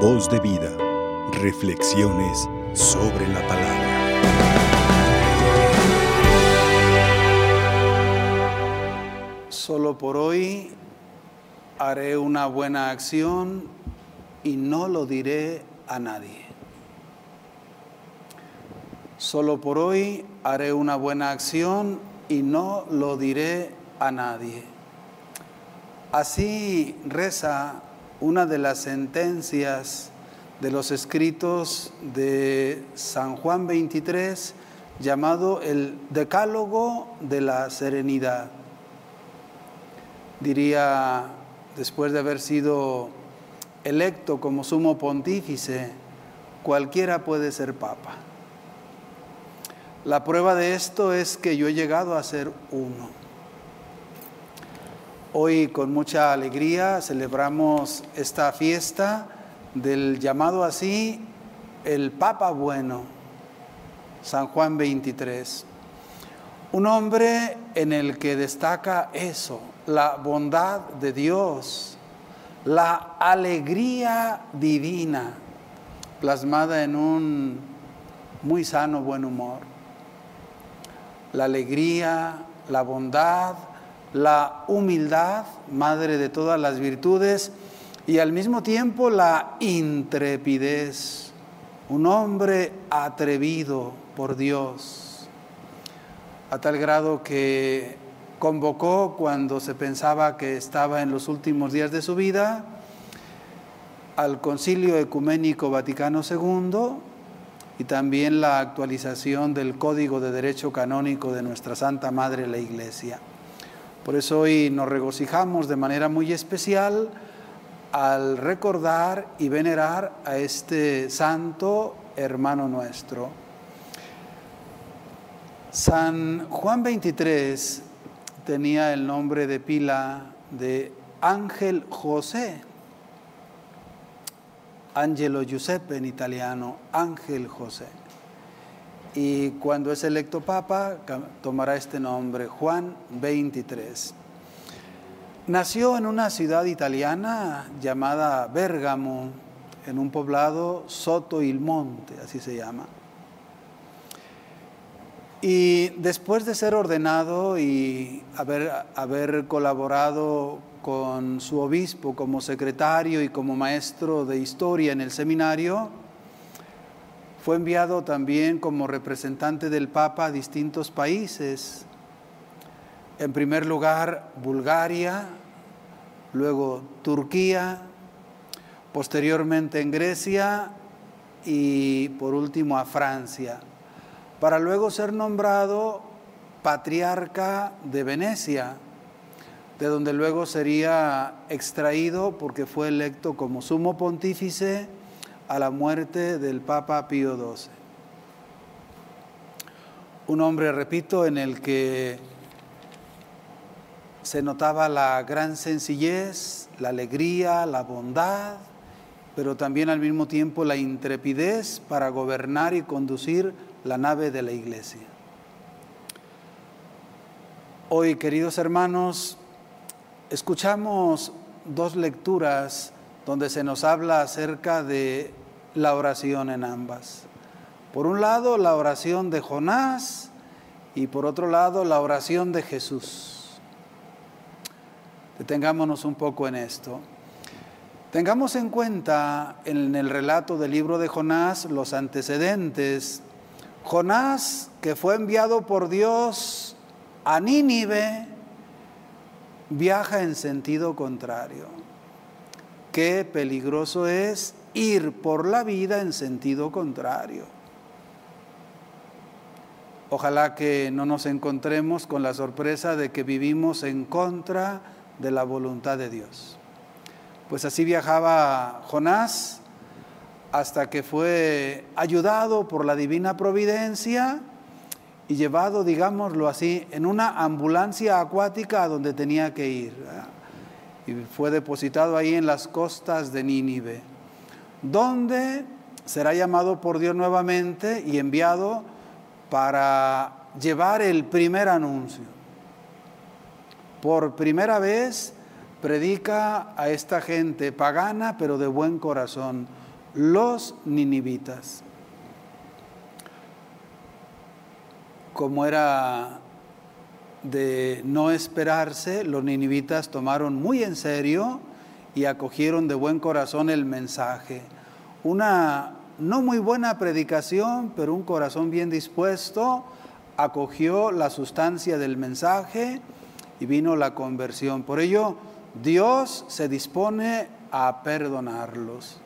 Voz de vida. Reflexiones sobre la palabra. Solo por hoy haré una buena acción y no lo diré a nadie. Solo por hoy haré una buena acción y no lo diré a nadie. Así reza una de las sentencias de los escritos de San Juan 23 llamado el Decálogo de la Serenidad. Diría, después de haber sido electo como sumo pontífice, cualquiera puede ser papa. La prueba de esto es que yo he llegado a ser uno. Hoy con mucha alegría celebramos esta fiesta del llamado así el Papa Bueno, San Juan 23. Un hombre en el que destaca eso, la bondad de Dios, la alegría divina, plasmada en un muy sano buen humor. La alegría, la bondad, la humildad, madre de todas las virtudes, y al mismo tiempo la intrepidez, un hombre atrevido por Dios, a tal grado que convocó cuando se pensaba que estaba en los últimos días de su vida al Concilio Ecuménico Vaticano II y también la actualización del Código de Derecho Canónico de nuestra Santa Madre la Iglesia. Por eso hoy nos regocijamos de manera muy especial al recordar y venerar a este santo hermano nuestro. San Juan 23 tenía el nombre de pila de Ángel José, Angelo Giuseppe en italiano, Ángel José y cuando es electo papa tomará este nombre, Juan 23. Nació en una ciudad italiana llamada Bérgamo, en un poblado Soto il Monte, así se llama. Y después de ser ordenado y haber, haber colaborado con su obispo como secretario y como maestro de historia en el seminario, fue enviado también como representante del Papa a distintos países. En primer lugar, Bulgaria, luego Turquía, posteriormente en Grecia y por último a Francia, para luego ser nombrado patriarca de Venecia, de donde luego sería extraído porque fue electo como sumo pontífice a la muerte del Papa Pío XII. Un hombre, repito, en el que se notaba la gran sencillez, la alegría, la bondad, pero también al mismo tiempo la intrepidez para gobernar y conducir la nave de la iglesia. Hoy, queridos hermanos, escuchamos dos lecturas donde se nos habla acerca de la oración en ambas. Por un lado, la oración de Jonás y por otro lado, la oración de Jesús. Detengámonos un poco en esto. Tengamos en cuenta en el relato del libro de Jonás los antecedentes. Jonás, que fue enviado por Dios a Nínive, viaja en sentido contrario qué peligroso es ir por la vida en sentido contrario. Ojalá que no nos encontremos con la sorpresa de que vivimos en contra de la voluntad de Dios. Pues así viajaba Jonás hasta que fue ayudado por la divina providencia y llevado, digámoslo así, en una ambulancia acuática a donde tenía que ir y fue depositado ahí en las costas de Nínive, donde será llamado por Dios nuevamente y enviado para llevar el primer anuncio. Por primera vez predica a esta gente pagana, pero de buen corazón, los ninivitas. Como era de no esperarse, los ninivitas tomaron muy en serio y acogieron de buen corazón el mensaje. Una no muy buena predicación, pero un corazón bien dispuesto acogió la sustancia del mensaje y vino la conversión. Por ello, Dios se dispone a perdonarlos.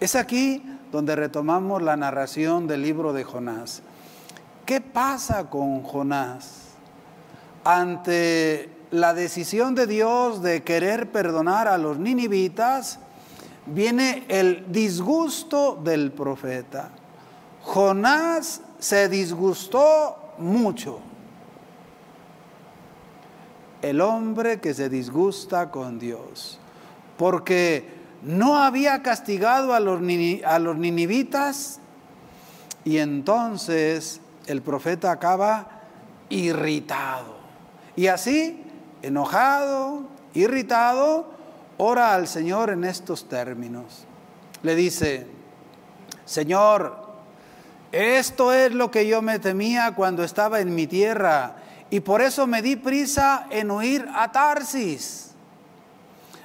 Es aquí donde retomamos la narración del libro de Jonás. ¿Qué pasa con Jonás? Ante la decisión de Dios de querer perdonar a los ninivitas, viene el disgusto del profeta. Jonás se disgustó mucho. El hombre que se disgusta con Dios, porque no había castigado a los, a los ninivitas y entonces el profeta acaba irritado. Y así, enojado, irritado, ora al Señor en estos términos. Le dice, Señor, esto es lo que yo me temía cuando estaba en mi tierra y por eso me di prisa en huir a Tarsis.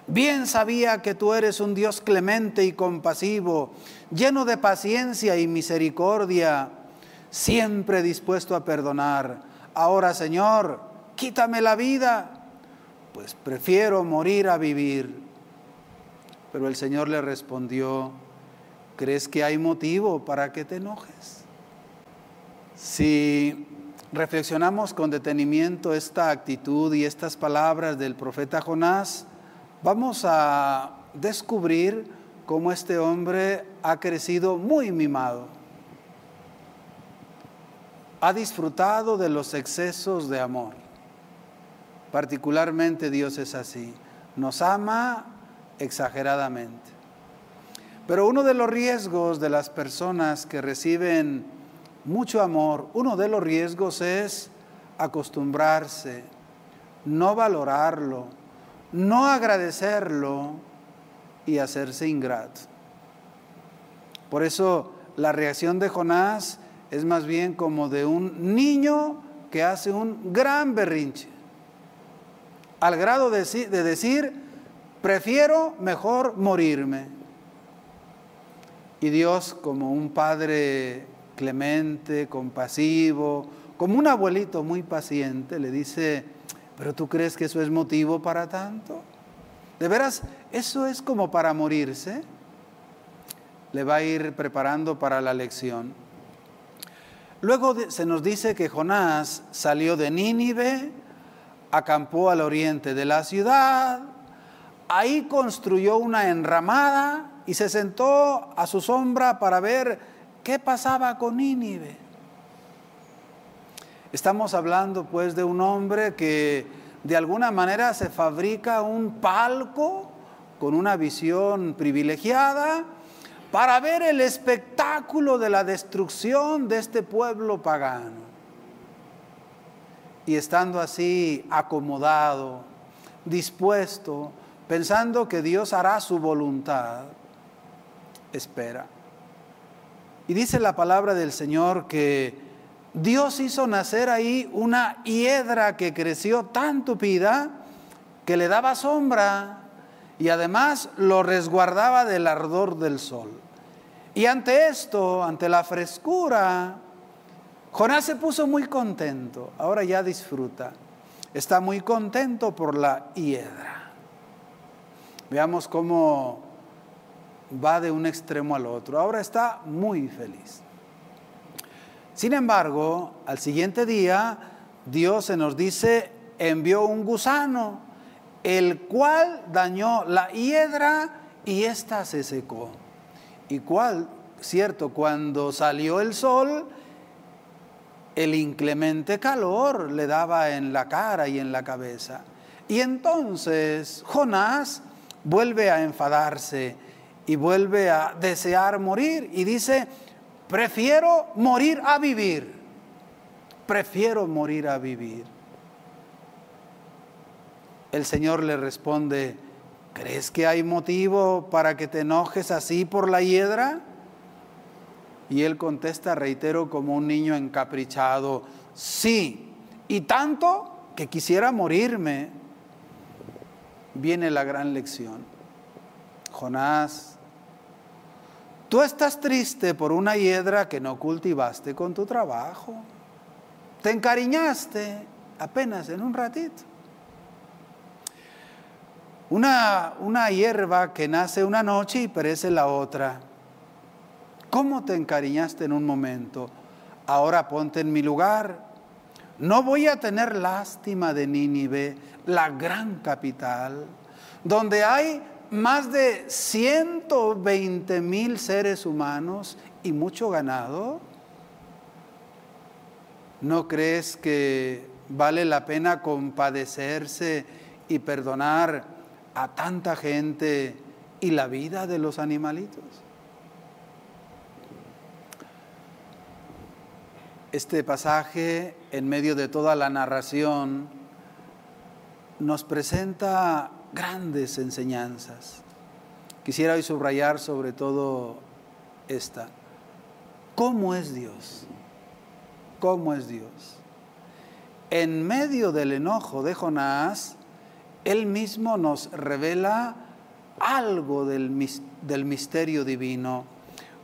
Bien sabía que tú eres un Dios clemente y compasivo, lleno de paciencia y misericordia, siempre dispuesto a perdonar. Ahora, Señor, quítame la vida, pues prefiero morir a vivir. Pero el Señor le respondió, ¿crees que hay motivo para que te enojes? Si reflexionamos con detenimiento esta actitud y estas palabras del profeta Jonás, vamos a descubrir cómo este hombre ha crecido muy mimado. Ha disfrutado de los excesos de amor. Particularmente Dios es así. Nos ama exageradamente. Pero uno de los riesgos de las personas que reciben mucho amor, uno de los riesgos es acostumbrarse, no valorarlo, no agradecerlo y hacerse ingrato. Por eso la reacción de Jonás es más bien como de un niño que hace un gran berrinche, al grado de, decir, prefiero mejor morirme. Y Dios, como un padre clemente, compasivo, como un abuelito muy paciente, le dice, pero tú crees que eso es motivo para tanto? ¿De veras eso es como para morirse? Le va a ir preparando para la lección. Luego se nos dice que Jonás salió de Nínive, acampó al oriente de la ciudad, ahí construyó una enramada y se sentó a su sombra para ver ¿Qué pasaba con Nínive? Estamos hablando pues de un hombre que de alguna manera se fabrica un palco con una visión privilegiada para ver el espectáculo de la destrucción de este pueblo pagano. Y estando así acomodado, dispuesto, pensando que Dios hará su voluntad, espera. Y dice la palabra del Señor que Dios hizo nacer ahí una hiedra que creció tan tupida que le daba sombra y además lo resguardaba del ardor del sol. Y ante esto, ante la frescura, Jonás se puso muy contento. Ahora ya disfruta. Está muy contento por la hiedra. Veamos cómo va de un extremo al otro. Ahora está muy feliz. Sin embargo, al siguiente día, Dios se nos dice, envió un gusano, el cual dañó la hiedra y ésta se secó. Y cual, cierto, cuando salió el sol, el inclemente calor le daba en la cara y en la cabeza. Y entonces Jonás vuelve a enfadarse y vuelve a desear morir y dice, prefiero morir a vivir, prefiero morir a vivir. El Señor le responde, ¿crees que hay motivo para que te enojes así por la hiedra? Y él contesta, reitero, como un niño encaprichado, sí, y tanto que quisiera morirme. Viene la gran lección. Jonás, tú estás triste por una hiedra que no cultivaste con tu trabajo. Te encariñaste apenas en un ratito. Una, una hierba que nace una noche y perece la otra. ¿Cómo te encariñaste en un momento? Ahora ponte en mi lugar. No voy a tener lástima de Nínive, la gran capital, donde hay más de 120 mil seres humanos y mucho ganado. ¿No crees que vale la pena compadecerse y perdonar a tanta gente y la vida de los animalitos? Este pasaje, en medio de toda la narración, nos presenta grandes enseñanzas. Quisiera hoy subrayar sobre todo esta. ¿Cómo es Dios? ¿Cómo es Dios? en medio del enojo de Jonás, él mismo nos revela algo del, misterio divino.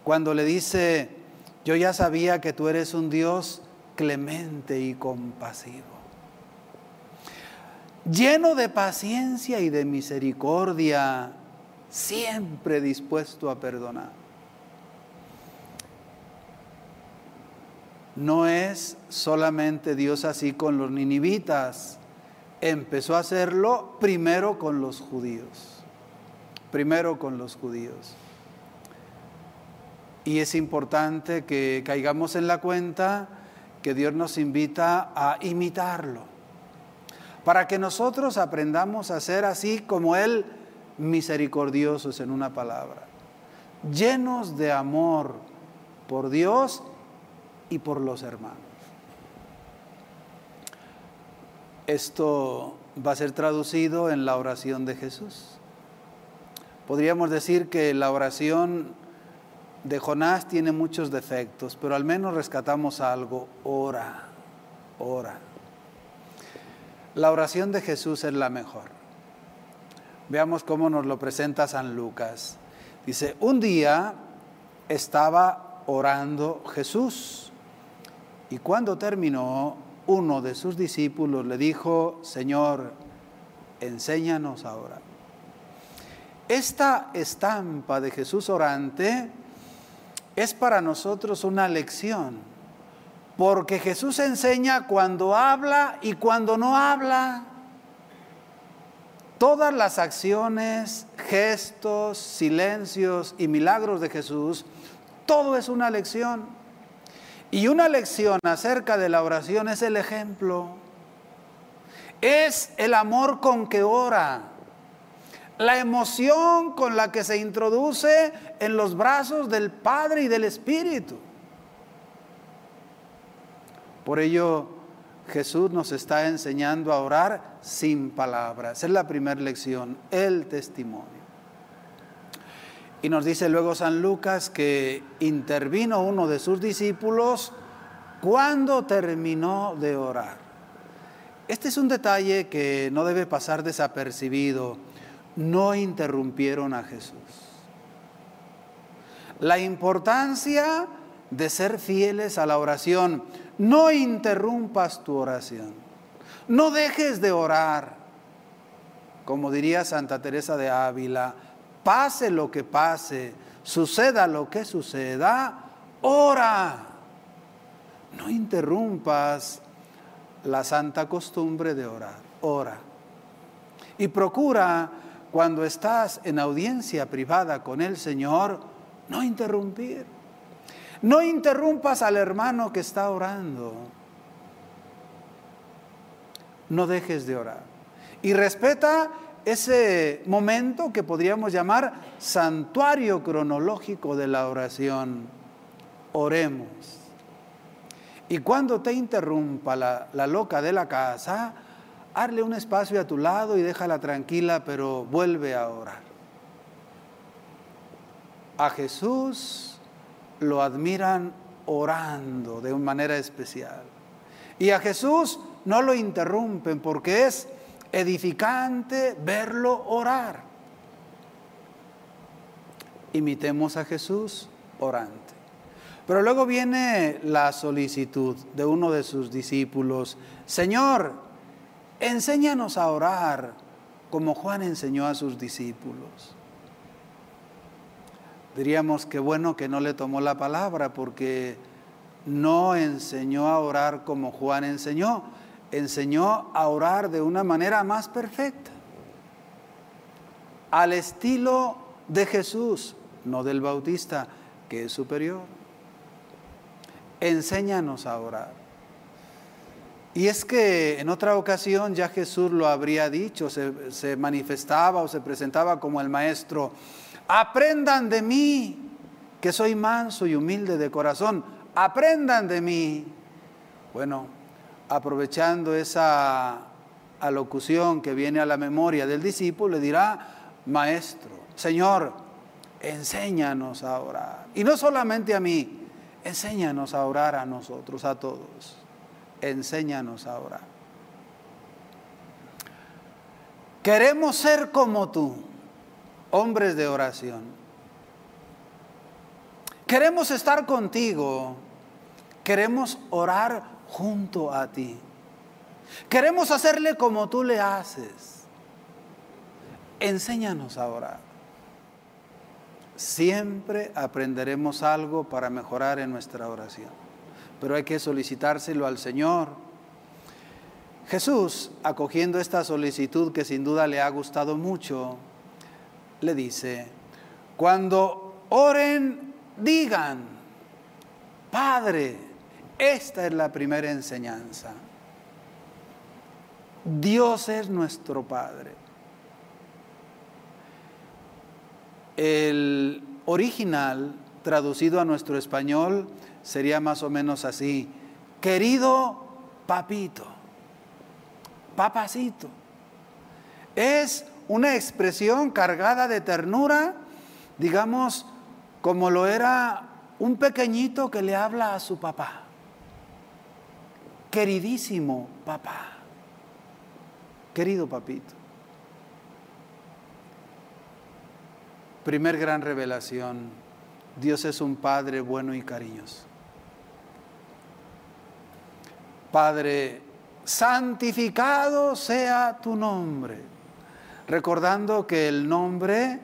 Cuando le dice, yo ya sabía que tú eres un Dios clemente y compasivo, lleno de paciencia y de misericordia, siempre dispuesto a perdonar. No es solamente Dios así con los ninivitas. Empezó a hacerlo primero con los judíos. Primero con los judíos. Y es importante que caigamos en la cuenta que Dios nos invita a imitarlo. Para que nosotros aprendamos a ser así como Él, misericordiosos en una palabra. Llenos de amor por Dios y por los hermanos. Esto va a ser traducido en la oración de Jesús. Podríamos decir que la oración de Jonás tiene muchos defectos, pero al menos rescatamos algo, ora, ora. La oración de Jesús es la mejor. Veamos cómo nos lo presenta San Lucas. Dice, un día estaba orando Jesús y cuando terminó, uno de sus discípulos le dijo, Señor, enséñanos ahora. Esta estampa de Jesús orante es para nosotros una lección, porque Jesús enseña cuando habla y cuando no habla. Todas las acciones, gestos, silencios y milagros de Jesús, todo es una lección. Y una lección acerca de la oración es el ejemplo. Es el amor con que ora. La emoción con la que se introduce en los brazos del Padre y del Espíritu. Por ello Jesús nos está enseñando a orar sin palabras. Es la primera lección, el testimonio. Y nos dice luego San Lucas que intervino uno de sus discípulos cuando terminó de orar. Este es un detalle que no debe pasar desapercibido. No interrumpieron a Jesús. La importancia de ser fieles a la oración. No interrumpas tu oración. No dejes de orar. Como diría Santa Teresa de Ávila, pase lo que pase, suceda lo que suceda, ora. No interrumpas la santa costumbre de orar, ora. Y procura, cuando estás en audiencia privada con el Señor, no interrumpir. No interrumpas al hermano que está orando. No dejes de orar. Y respeta ese momento que podríamos llamar santuario cronológico de la oración. Oremos. Y cuando te interrumpa la, loca de la casa, Hazle un espacio a tu lado y déjala tranquila, pero vuelve a orar. A Jesús lo admiran orando de una manera especial. Y a Jesús no lo interrumpen porque es edificante verlo orar. Imitemos a Jesús orante. Pero luego viene la solicitud de uno de sus discípulos. Señor, enséñanos a orar como Juan enseñó a sus discípulos. Diríamos que bueno que no le tomó la palabra porque no enseñó a orar como Juan enseñó, enseñó a orar de una manera más perfecta, al estilo de Jesús, no del Bautista, que es superior. Enséñanos a orar. Y es que en otra ocasión ya Jesús lo habría dicho, se, manifestaba o se presentaba como el Maestro. Aprendan de mí, que soy manso y humilde de corazón. Aprendan de mí. Bueno, aprovechando esa alocución que viene a la memoria del discípulo, le dirá, Maestro, Señor, enséñanos a orar. Y no solamente a mí, enséñanos a orar a nosotros, a todos. Enséñanos a orar. Queremos ser como tú, hombres de oración. Queremos estar contigo. Queremos orar junto a ti. Queremos hacerle como tú le haces. Enséñanos a orar siempre aprenderemos algo para mejorar en nuestra oración. Pero hay que solicitárselo al Señor. Jesús, acogiendo esta solicitud que sin duda le ha gustado mucho, le dice, cuando oren, digan, Padre, esta es la primera enseñanza. Dios es nuestro Padre. El original, traducido a nuestro español, sería más o menos así. Querido papito, papacito. Es una expresión cargada de ternura, digamos, como lo era un pequeñito que le habla a su papá. Queridísimo papá, querido papito. Primer gran revelación, Dios es un Padre bueno y cariñoso. Padre, santificado sea tu nombre. Recordando que el nombre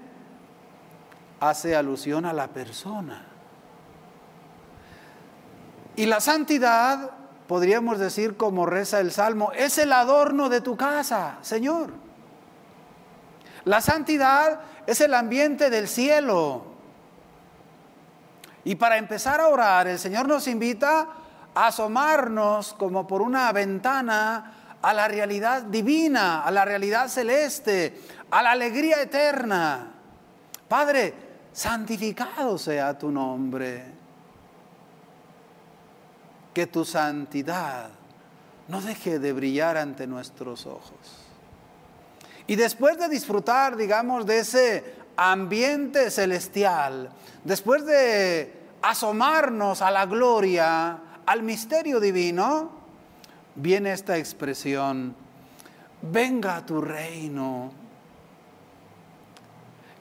hace alusión a la persona. Y la santidad, podríamos decir como reza el Salmo, es el adorno de tu casa, Señor. La santidad es el ambiente del cielo. Y para empezar a orar, el Señor nos invita asomarnos como por una ventana a la realidad divina, a la realidad celeste, a la alegría eterna. Padre, santificado sea tu nombre. Que tu santidad no deje de brillar ante nuestros ojos. Y después de disfrutar, digamos, de ese ambiente celestial, después de asomarnos a la gloria, al misterio divino, viene esta expresión, venga a tu reino.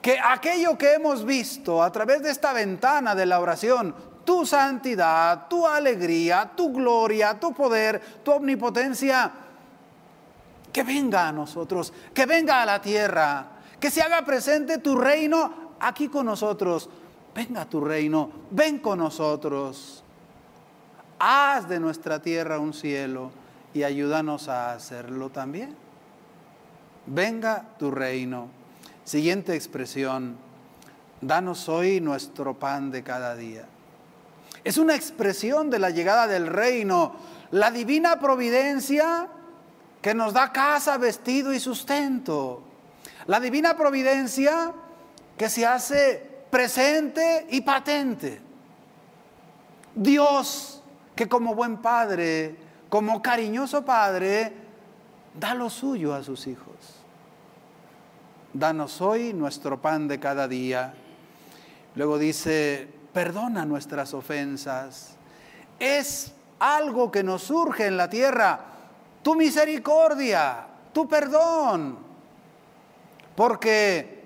Que aquello que hemos visto a través de esta ventana de la oración, tu santidad, tu alegría, tu gloria, tu poder, tu omnipotencia, que venga a nosotros, que venga a la tierra, que se haga presente tu reino aquí con nosotros. Venga tu reino, ven con nosotros. Haz de nuestra tierra un cielo y ayúdanos a hacerlo también. Venga tu reino. Siguiente expresión, danos hoy nuestro pan de cada día. Es una expresión de la llegada del reino. La divina providencia que nos da casa, vestido y sustento. La divina providencia que se hace presente y patente. Dios que como buen padre, como cariñoso padre, da lo suyo a sus hijos. Danos hoy nuestro pan de cada día. Luego dice, perdona nuestras ofensas. Es algo que nos surge en la tierra, tu misericordia, tu perdón. Porque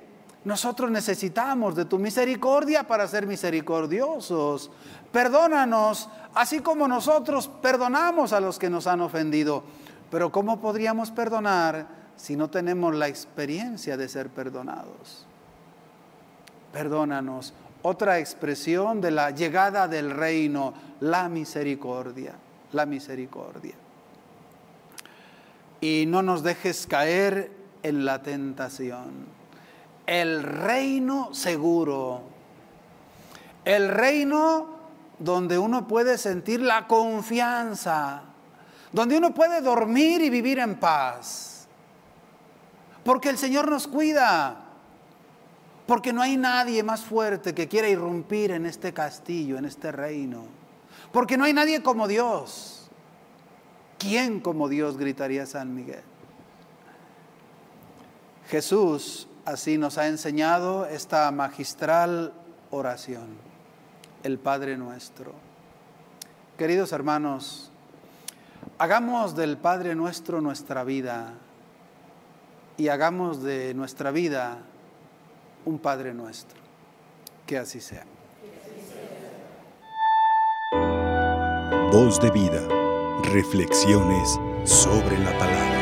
nosotros necesitamos de tu misericordia para ser misericordiosos. Perdónanos, así como nosotros perdonamos a los que nos han ofendido. Pero ¿cómo podríamos perdonar si no tenemos la experiencia de ser perdonados? Perdónanos. Otra expresión de la llegada del reino, la misericordia, la misericordia. Y no nos dejes caer en la tentación el reino seguro, el reino donde uno puede sentir la confianza, donde uno puede dormir y vivir en paz, porque el Señor nos cuida, porque no hay nadie más fuerte que quiera irrumpir en este castillo, en este reino, porque no hay nadie como Dios. ¿Quién como Dios? gritaría San Miguel. Jesús Así nos ha enseñado esta magistral oración, el Padre nuestro. Queridos hermanos, hagamos del Padre nuestro nuestra vida y hagamos de nuestra vida un Padre nuestro. Que así sea. Voz de vida, reflexiones sobre la palabra.